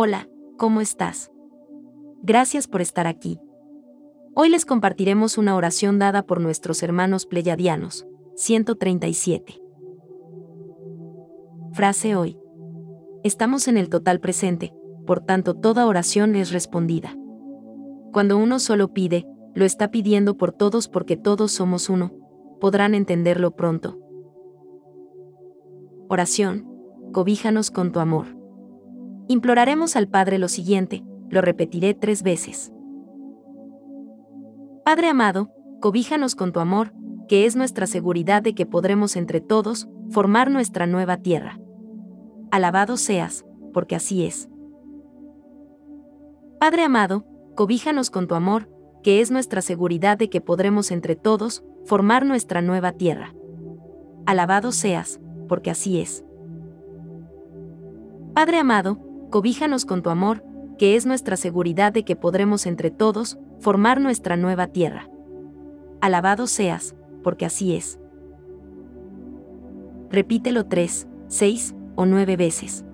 Hola, ¿cómo estás? Gracias por estar aquí. Hoy les compartiremos una oración dada por nuestros hermanos pleyadianos. 137. Frase hoy. Estamos en el total presente, por tanto toda oración es respondida. Cuando uno solo pide, lo está pidiendo por todos porque todos somos uno, podrán entenderlo pronto. Oración, cobíjanos con tu amor. Imploraremos al Padre lo siguiente, lo repetiré tres veces. Padre amado, cobíjanos con tu amor, que es nuestra seguridad de que podremos entre todos formar nuestra nueva tierra. Alabado seas, porque así es. Padre amado, cobíjanos con tu amor, que es nuestra seguridad de que podremos entre todos formar nuestra nueva tierra. Alabado seas, porque así es. Padre amado, cobíjanos con tu amor, que es nuestra seguridad de que podremos entre todos formar nuestra nueva tierra. Alabado seas, porque así es. Repítelo tres, seis o nueve veces.